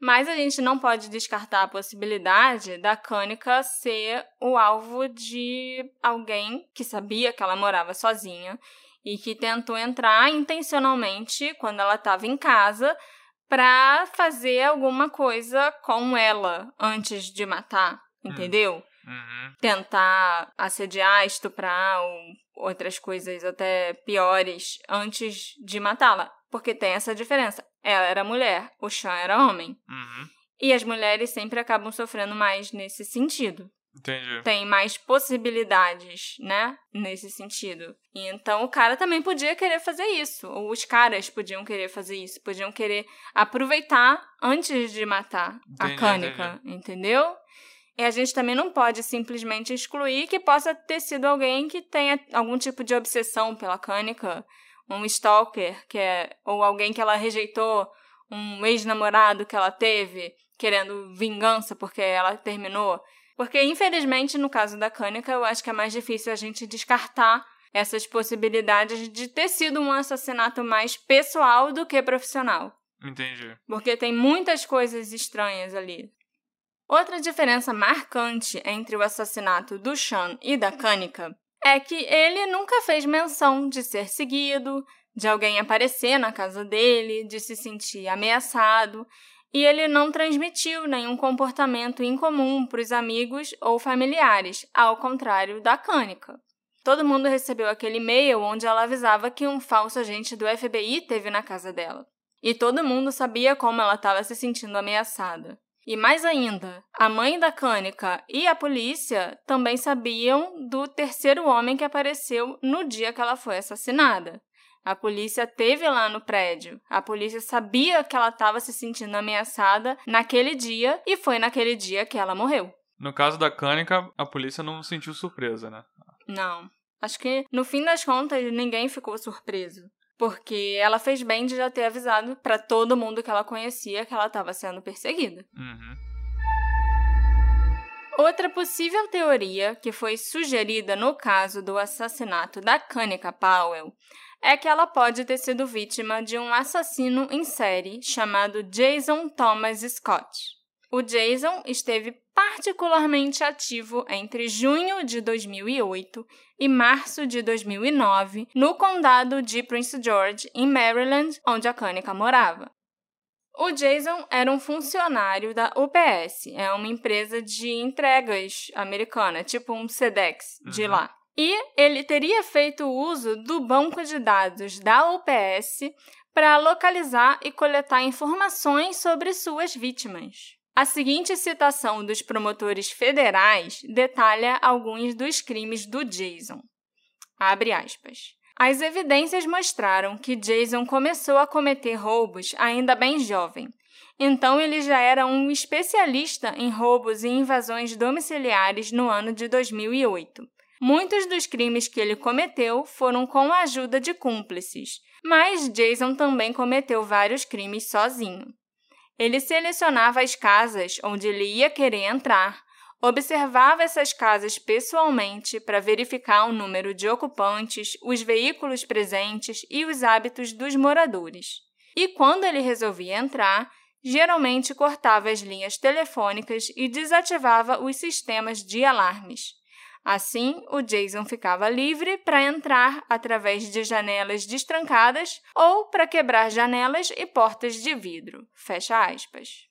Mas a gente não pode descartar a possibilidade da Cânica ser o alvo de alguém que sabia que ela morava sozinha e que tentou entrar intencionalmente quando ela estava em casa para fazer alguma coisa com ela antes de matar, hum. Uhum. Tentar assediar, estuprar ou outras coisas até piores antes de matá-la. Porque tem essa diferença. Ela era mulher, o Chan era homem. Uhum. E as mulheres sempre acabam sofrendo mais nesse sentido. Entendi. Tem mais possibilidades, né? Nesse sentido. E então o cara também podia querer fazer isso. Ou os caras podiam querer fazer isso. Podiam querer aproveitar antes de matar entendi, a Cânica. Entendeu? E a gente também não pode simplesmente excluir que possa ter sido alguém que tenha algum tipo de obsessão pela Cânica. Um stalker, que é, ou alguém que ela rejeitou, um ex-namorado que ela teve, querendo vingança porque ela terminou. Porque, infelizmente, no caso da Cânica, eu acho que é mais difícil a gente descartar essas possibilidades de ter sido um assassinato mais pessoal do que profissional. Entendi. Porque tem muitas coisas estranhas ali. Outra diferença marcante entre o assassinato do Sean e da Cânica é que ele nunca fez menção de ser seguido, de alguém aparecer na casa dele, de se sentir ameaçado e ele não transmitiu nenhum comportamento incomum para os amigos ou familiares, ao contrário da Cânica. Todo mundo recebeu aquele e-mail onde ela avisava que um falso agente do FBI teve na casa dela. E todo mundo sabia como ela estava se sentindo ameaçada. E mais ainda, a mãe da Cânica e a polícia também sabiam do terceiro homem que apareceu no dia que ela foi assassinada. A polícia teve lá no prédio. A polícia sabia que ela estava se sentindo ameaçada naquele dia e foi naquele dia que ela morreu. No caso da Cânica, a polícia não sentiu surpresa, né? Não. Acho que no fim das contas ninguém ficou surpreso. Porque ela fez bem de já ter avisado para todo mundo que ela conhecia que ela estava sendo perseguida. Uhum. Outra possível teoria que foi sugerida no caso do assassinato da Kanika Powell é que ela pode ter sido vítima de um assassino em série chamado Jason Thomas Scott. O Jason esteve particularmente ativo entre junho de 2008 e março de 2009 no condado de Prince George, em Maryland, onde a Kanika morava. O Jason era um funcionário da UPS, é uma empresa de entregas americana, tipo um SEDEX de uhum. lá. E ele teria feito uso do banco de dados da UPS para localizar e coletar informações sobre suas vítimas. A seguinte citação dos promotores federais detalha alguns dos crimes do Jason. Abre aspas. As evidências mostraram que Jason começou a cometer roubos ainda bem jovem. Então ele já era um especialista em roubos e invasões domiciliares no ano de 2008. Muitos dos crimes que ele cometeu foram com a ajuda de cúmplices, mas Jason também cometeu vários crimes sozinho. Ele selecionava as casas onde ele ia querer entrar, Observava essas casas pessoalmente para verificar o número de ocupantes, os veículos presentes e os hábitos dos moradores. E quando ele resolvia entrar, geralmente cortava as linhas telefônicas e desativava os sistemas de alarmes. Assim, o Jason ficava livre para entrar através de janelas destrancadas ou para quebrar janelas e portas de vidro. Fecha aspas.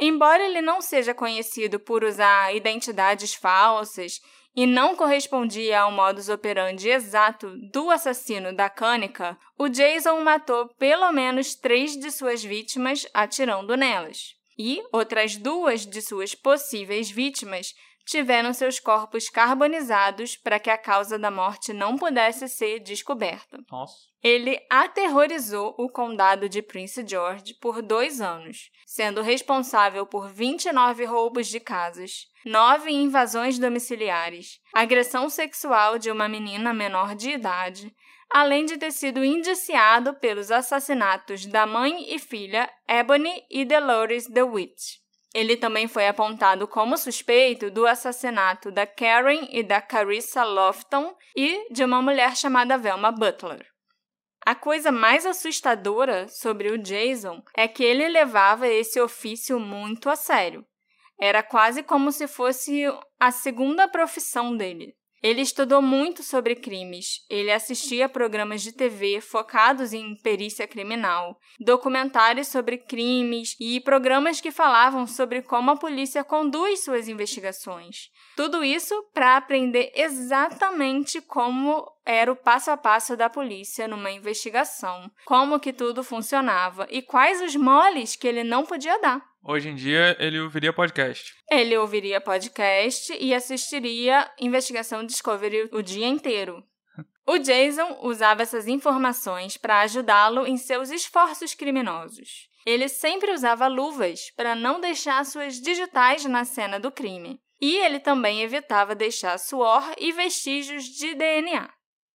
Embora ele não seja conhecido por usar identidades falsas e não correspondia ao modus operandi exato do assassino da Cânica, o Jason matou pelo menos três de suas vítimas atirando nelas. E outras duas de suas possíveis vítimas tiveram seus corpos carbonizados para que a causa da morte não pudesse ser descoberta. Nossa. Ele aterrorizou o condado de Prince George por dois anos, sendo responsável por 29 roubos de casas, nove invasões domiciliares, agressão sexual de uma menina menor de idade, além de ter sido indiciado pelos assassinatos da mãe e filha Ebony e Dolores DeWitt. Ele também foi apontado como suspeito do assassinato da Karen e da Carissa Lofton e de uma mulher chamada Velma Butler. A coisa mais assustadora sobre o Jason é que ele levava esse ofício muito a sério. Era quase como se fosse a segunda profissão dele. Ele estudou muito sobre crimes. Ele assistia programas de TV focados em perícia criminal, documentários sobre crimes e programas que falavam sobre como a polícia conduz suas investigações. Tudo isso para aprender exatamente como era o passo a passo da polícia numa investigação, como que tudo funcionava e quais os moles que ele não podia dar. Hoje em dia, ele ouviria podcast. Ele ouviria podcast e assistiria Investigação Discovery o dia inteiro. O Jason usava essas informações para ajudá-lo em seus esforços criminosos. Ele sempre usava luvas para não deixar suas digitais na cena do crime. E ele também evitava deixar suor e vestígios de DNA.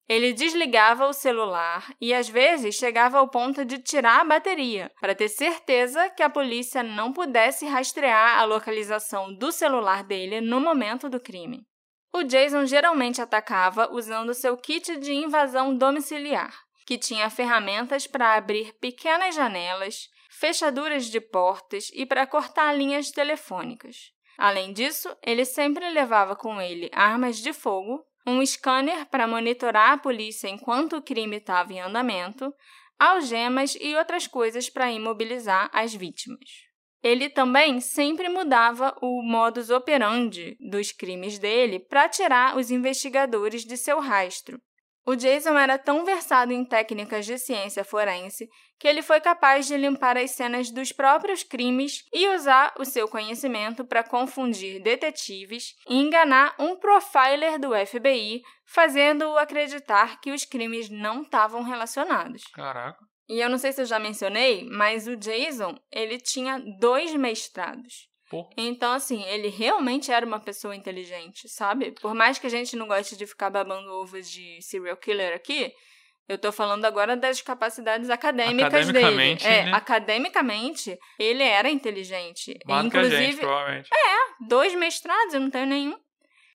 Ele desligava o celular e às vezes chegava ao ponto de tirar a bateria, para ter certeza que a polícia não pudesse rastrear a localização do celular dele no momento do crime. O Jason geralmente atacava usando seu kit de invasão domiciliar, que tinha ferramentas para abrir pequenas janelas, fechaduras de portas e para cortar linhas telefônicas. Além disso, ele sempre levava com ele armas de fogo, um scanner para monitorar a polícia enquanto o crime estava em andamento, algemas e outras coisas para imobilizar as vítimas. Ele também sempre mudava o modus operandi dos crimes dele para tirar os investigadores de seu rastro, o Jason era tão versado em técnicas de ciência forense que ele foi capaz de limpar as cenas dos próprios crimes e usar o seu conhecimento para confundir detetives e enganar um profiler do FBI, fazendo-o acreditar que os crimes não estavam relacionados. Caraca. E eu não sei se eu já mencionei, mas o Jason, ele tinha dois mestrados. Então, assim, ele realmente era uma pessoa inteligente, sabe? Por mais que a gente não goste de ficar babando ovos de serial killer aqui, eu tô falando agora das capacidades acadêmicas dele. É, né? academicamente, ele era inteligente. Mais Inclusive, que a gente, provavelmente. É, dois mestrados, eu não tenho nenhum.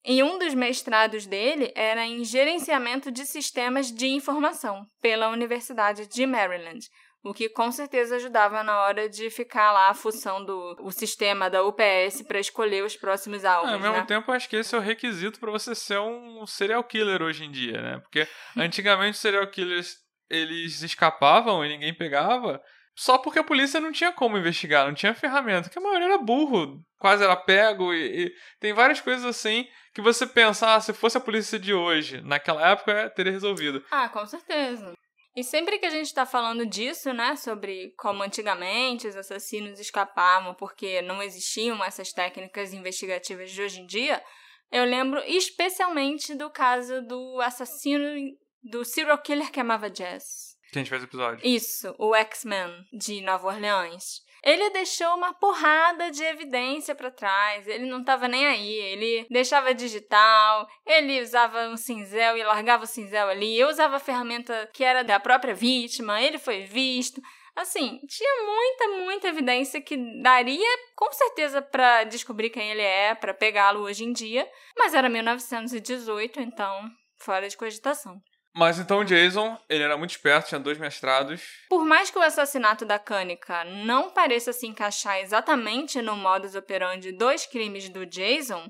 E um dos mestrados dele era em gerenciamento de sistemas de informação pela Universidade de Maryland, o que com certeza ajudava na hora de ficar lá fuçando o sistema da UPS para escolher os próximos alvos. É, ao mesmo né? tempo, acho que esse é o requisito para você ser um serial killer hoje em dia, né? Porque antigamente os serial killers eles escapavam e ninguém pegava. só porque a polícia não tinha como investigar, não tinha ferramenta, que a maioria era burro, quase era pego, e, e tem várias coisas assim que você pensa, ah, se fosse a polícia de hoje, naquela época, teria resolvido. Ah, com certeza. E sempre que a gente está falando disso, né, sobre como antigamente os assassinos escapavam porque não existiam essas técnicas investigativas de hoje em dia, eu lembro especialmente do caso do assassino do serial killer que amava jazz. Que a gente fez episódio. Isso, o X-Men de Nova Orleans. Ele deixou uma porrada de evidência para trás. Ele não tava nem aí. Ele deixava digital, ele usava um cinzel e largava o cinzel ali. Eu usava a ferramenta que era da própria vítima, ele foi visto. Assim, tinha muita, muita evidência que daria com certeza para descobrir quem ele é, para pegá-lo hoje em dia, mas era 1918, então fora de cogitação. Mas então o Jason, ele era muito esperto, tinha dois mestrados. Por mais que o assassinato da Kanika não pareça se encaixar exatamente no modus operandi dos crimes do Jason,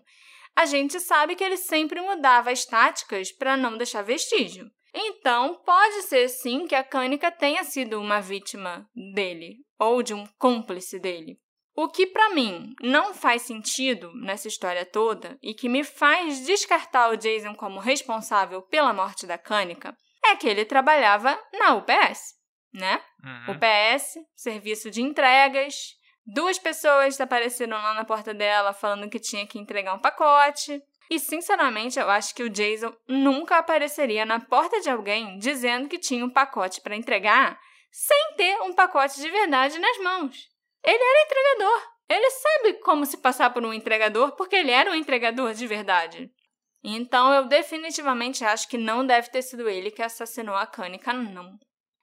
a gente sabe que ele sempre mudava as táticas para não deixar vestígio. Então, pode ser sim que a Kanika tenha sido uma vítima dele ou de um cúmplice dele. O que para mim não faz sentido nessa história toda e que me faz descartar o Jason como responsável pela morte da Cânica é que ele trabalhava na UPS, né? Uhum. UPS, serviço de entregas. Duas pessoas apareceram lá na porta dela falando que tinha que entregar um pacote. E, sinceramente, eu acho que o Jason nunca apareceria na porta de alguém dizendo que tinha um pacote para entregar sem ter um pacote de verdade nas mãos. Ele era entregador. Ele sabe como se passar por um entregador porque ele era um entregador de verdade. Então eu definitivamente acho que não deve ter sido ele que assassinou a Kanika, não.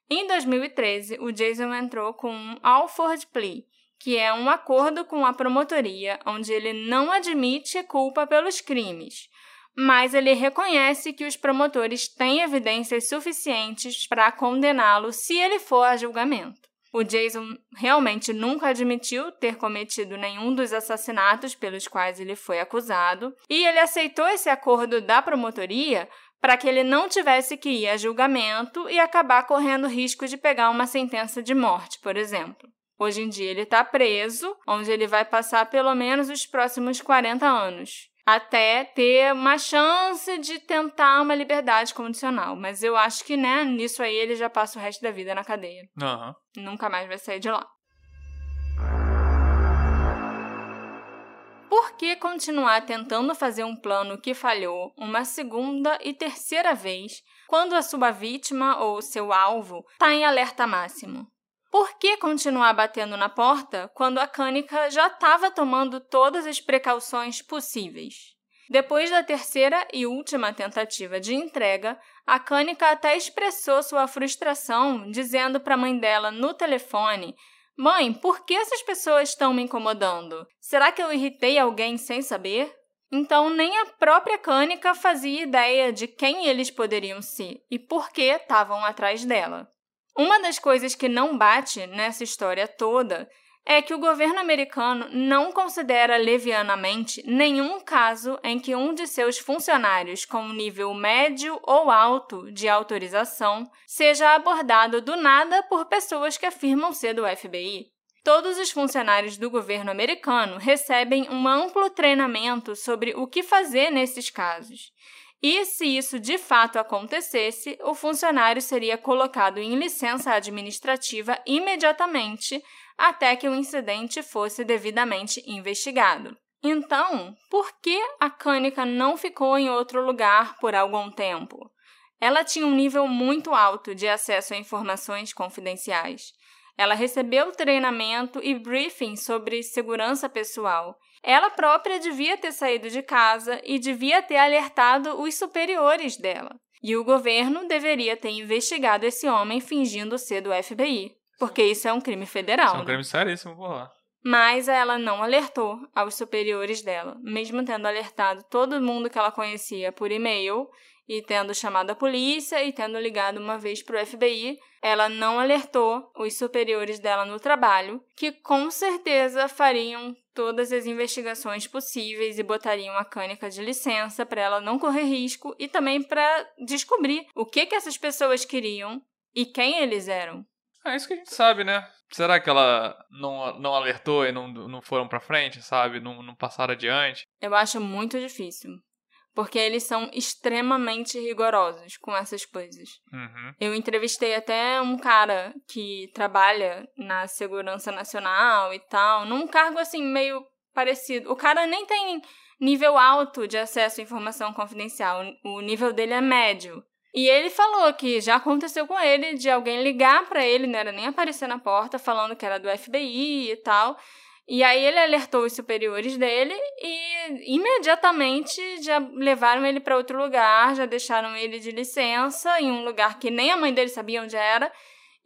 Em 2013, o Jason entrou com um Alford Plea, que é um acordo com a promotoria onde ele não admite culpa pelos crimes, mas ele reconhece que os promotores têm evidências suficientes para condená-lo se ele for a julgamento. O Jason realmente nunca admitiu ter cometido nenhum dos assassinatos pelos quais ele foi acusado, e ele aceitou esse acordo da promotoria para que ele não tivesse que ir a julgamento e acabar correndo risco de pegar uma sentença de morte, por exemplo. Hoje em dia ele está preso, onde ele vai passar pelo menos os próximos 40 anos até ter uma chance de tentar uma liberdade condicional. Mas eu acho que, né, nisso aí ele já passa o resto da vida na cadeia. Uhum. Nunca mais vai sair de lá. Por que continuar tentando fazer um plano que falhou uma segunda e terceira vez quando a sua vítima ou seu alvo está em alerta máximo? Por que continuar batendo na porta quando a Cânica já estava tomando todas as precauções possíveis? Depois da terceira e última tentativa de entrega, a Cânica até expressou sua frustração, dizendo para a mãe dela no telefone: Mãe, por que essas pessoas estão me incomodando? Será que eu irritei alguém sem saber? Então, nem a própria Cânica fazia ideia de quem eles poderiam ser e por que estavam atrás dela. Uma das coisas que não bate nessa história toda é que o governo americano não considera levianamente nenhum caso em que um de seus funcionários com nível médio ou alto de autorização seja abordado do nada por pessoas que afirmam ser do FBI. Todos os funcionários do governo americano recebem um amplo treinamento sobre o que fazer nesses casos. E se isso de fato acontecesse, o funcionário seria colocado em licença administrativa imediatamente até que o incidente fosse devidamente investigado. Então, por que a Cânica não ficou em outro lugar por algum tempo? Ela tinha um nível muito alto de acesso a informações confidenciais. Ela recebeu treinamento e briefing sobre segurança pessoal ela própria devia ter saído de casa e devia ter alertado os superiores dela. E o governo deveria ter investigado esse homem fingindo ser do FBI, porque isso é um crime federal. Isso é um né? crime seríssimo por lá. Mas ela não alertou aos superiores dela, mesmo tendo alertado todo mundo que ela conhecia por e-mail e tendo chamado a polícia e tendo ligado uma vez para o FBI, ela não alertou os superiores dela no trabalho, que com certeza fariam todas as investigações possíveis e botariam a Cânica de licença para ela não correr risco e também para descobrir o que, que essas pessoas queriam e quem eles eram. É isso que a gente sabe, né? Será que ela não, não alertou e não, não foram pra frente, sabe? Não, não passaram adiante? Eu acho muito difícil. Porque eles são extremamente rigorosos com essas coisas. Uhum. Eu entrevistei até um cara que trabalha na Segurança Nacional e tal, num cargo assim meio parecido. O cara nem tem nível alto de acesso à informação confidencial, o nível dele é médio. E ele falou que já aconteceu com ele de alguém ligar para ele, não era nem aparecer na porta, falando que era do FBI e tal. E aí ele alertou os superiores dele e imediatamente já levaram ele para outro lugar, já deixaram ele de licença em um lugar que nem a mãe dele sabia onde era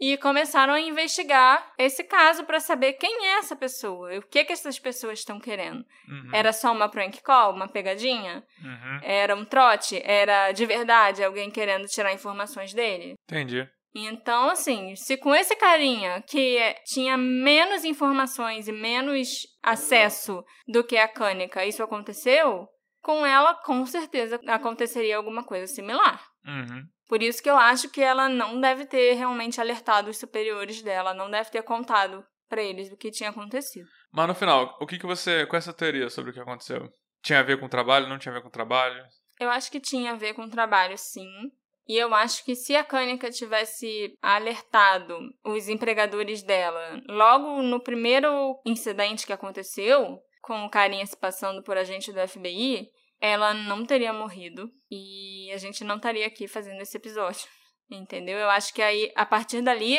e começaram a investigar esse caso para saber quem é essa pessoa, o que que essas pessoas estão querendo. Uhum. Era só uma prank call, uma pegadinha? Uhum. Era um trote? Era de verdade alguém querendo tirar informações dele? Entendi. Então, assim, se com esse carinha que tinha menos informações e menos acesso do que a Cânica isso aconteceu, com ela com certeza aconteceria alguma coisa similar. Uhum. Por isso que eu acho que ela não deve ter realmente alertado os superiores dela, não deve ter contado para eles o que tinha acontecido. Mas no final, o que, que você. É essa teoria sobre o que aconteceu? Tinha a ver com o trabalho? Não tinha a ver com o trabalho? Eu acho que tinha a ver com o trabalho, sim. E eu acho que se a Cânica tivesse alertado os empregadores dela logo no primeiro incidente que aconteceu, com o carinha se passando por agente do FBI, ela não teria morrido e a gente não estaria aqui fazendo esse episódio. Entendeu? Eu acho que aí, a partir dali,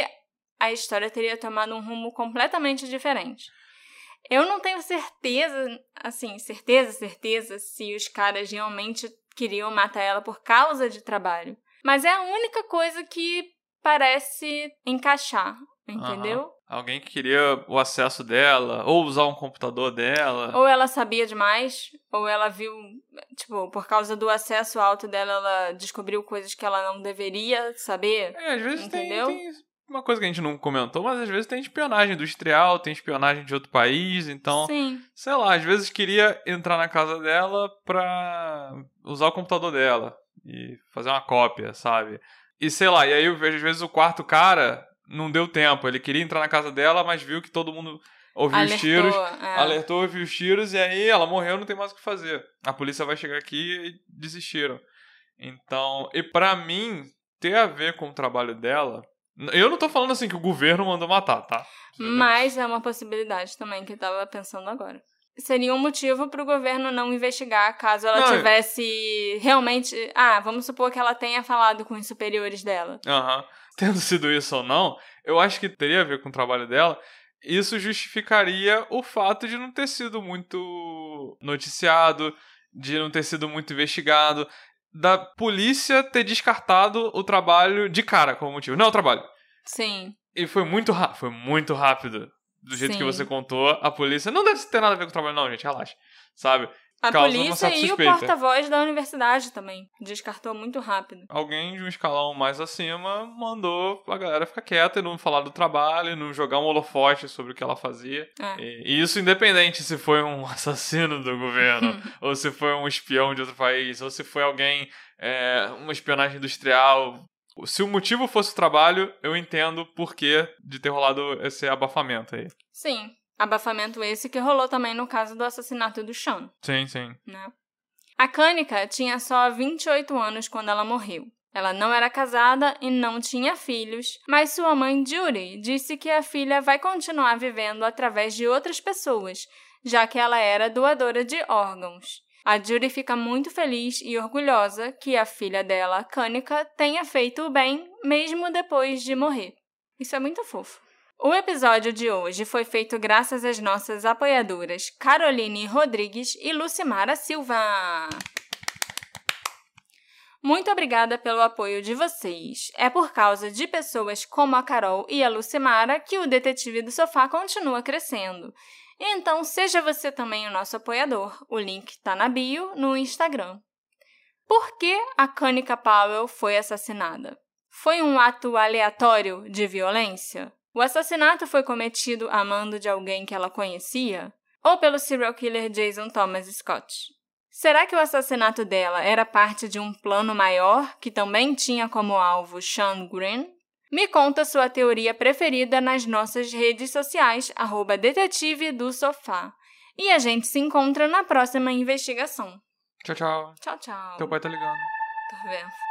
a história teria tomado um rumo completamente diferente. Eu não tenho certeza, assim, certeza, certeza, se os caras realmente queriam matar ela por causa de trabalho. Mas é a única coisa que parece encaixar, entendeu? Uhum. Alguém que queria o acesso dela, ou usar um computador dela. Ou ela sabia demais, ou ela viu, tipo, por causa do acesso alto dela, ela descobriu coisas que ela não deveria saber. É, às vezes tem, entendeu? tem uma coisa que a gente não comentou, mas às vezes tem espionagem industrial, tem espionagem de outro país, então, Sim. sei lá, às vezes queria entrar na casa dela pra usar o computador dela e fazer uma cópia, sabe? E sei lá, e aí eu vejo às vezes o quarto cara não deu tempo, ele queria entrar na casa dela, mas viu que todo mundo ouviu Alertou, os tiros, é. alertou, ouviu os tiros e aí ela morreu, não tem mais o que fazer. A polícia vai chegar aqui e desistiram. Então, e pra mim ter a ver com o trabalho dela, eu não tô falando assim que o governo mandou matar, tá? Mas é uma possibilidade também que eu tava pensando agora. Seria um motivo pro governo não investigar caso ela Não, tivesse realmente. Ah, vamos supor que ela tenha falado com os superiores dela. Aham. Tendo sido isso ou não, eu acho que teria a ver com o trabalho dela. Isso justificaria o fato de não ter sido muito noticiado, de não ter sido muito investigado, da polícia ter descartado o trabalho de cara como motivo. Não é o trabalho. Sim. E foi muito rápido. Foi muito rápido. Do jeito que Sim. você contou, a polícia. Não deve ter nada a ver com o trabalho, não, gente. Relaxa. Sabe? A Causa polícia e o porta-voz da universidade também. Descartou muito rápido. Alguém de um escalão mais acima mandou a galera ficar quieta e não falar do trabalho, e não jogar um holofote sobre o que ela fazia. É. E, e isso independente se foi um assassino do governo, ou se foi um espião de outro país, ou se foi alguém, é, uma espionagem industrial. Se o motivo fosse o trabalho, eu entendo o porquê de ter rolado esse abafamento aí. Sim. Abafamento esse que rolou também no caso do assassinato do Sean. Sim, sim. né? A Cânica tinha só 28 anos quando ela morreu. Ela não era casada e não tinha filhos, mas sua mãe Judy disse que a filha vai continuar vivendo através de outras pessoas, já que ela era doadora de órgãos. A Judy fica muito feliz e orgulhosa que a filha dela, Cânica, tenha feito o bem mesmo depois de morrer. Isso é muito fofo. O episódio de hoje foi feito graças às nossas apoiadoras Caroline Rodrigues e Lucimara Silva. Muito obrigada pelo apoio de vocês. É por causa de pessoas como a Carol e a Lucimara que o Detetive do Sofá continua crescendo. Então, seja você também o nosso apoiador. O link está na bio no Instagram. Por que a Kanika Powell foi assassinada? Foi um ato aleatório de violência? O assassinato foi cometido a mando de alguém que ela conhecia? Ou pelo serial killer Jason Thomas Scott? Será que o assassinato dela era parte de um plano maior que também tinha como alvo Sean Green? Me conta sua teoria preferida nas nossas redes sociais, arroba detetive do sofá. E a gente se encontra na próxima investigação. Tchau, tchau. Tchau, tchau. Teu pai tá ligando. Tô vendo.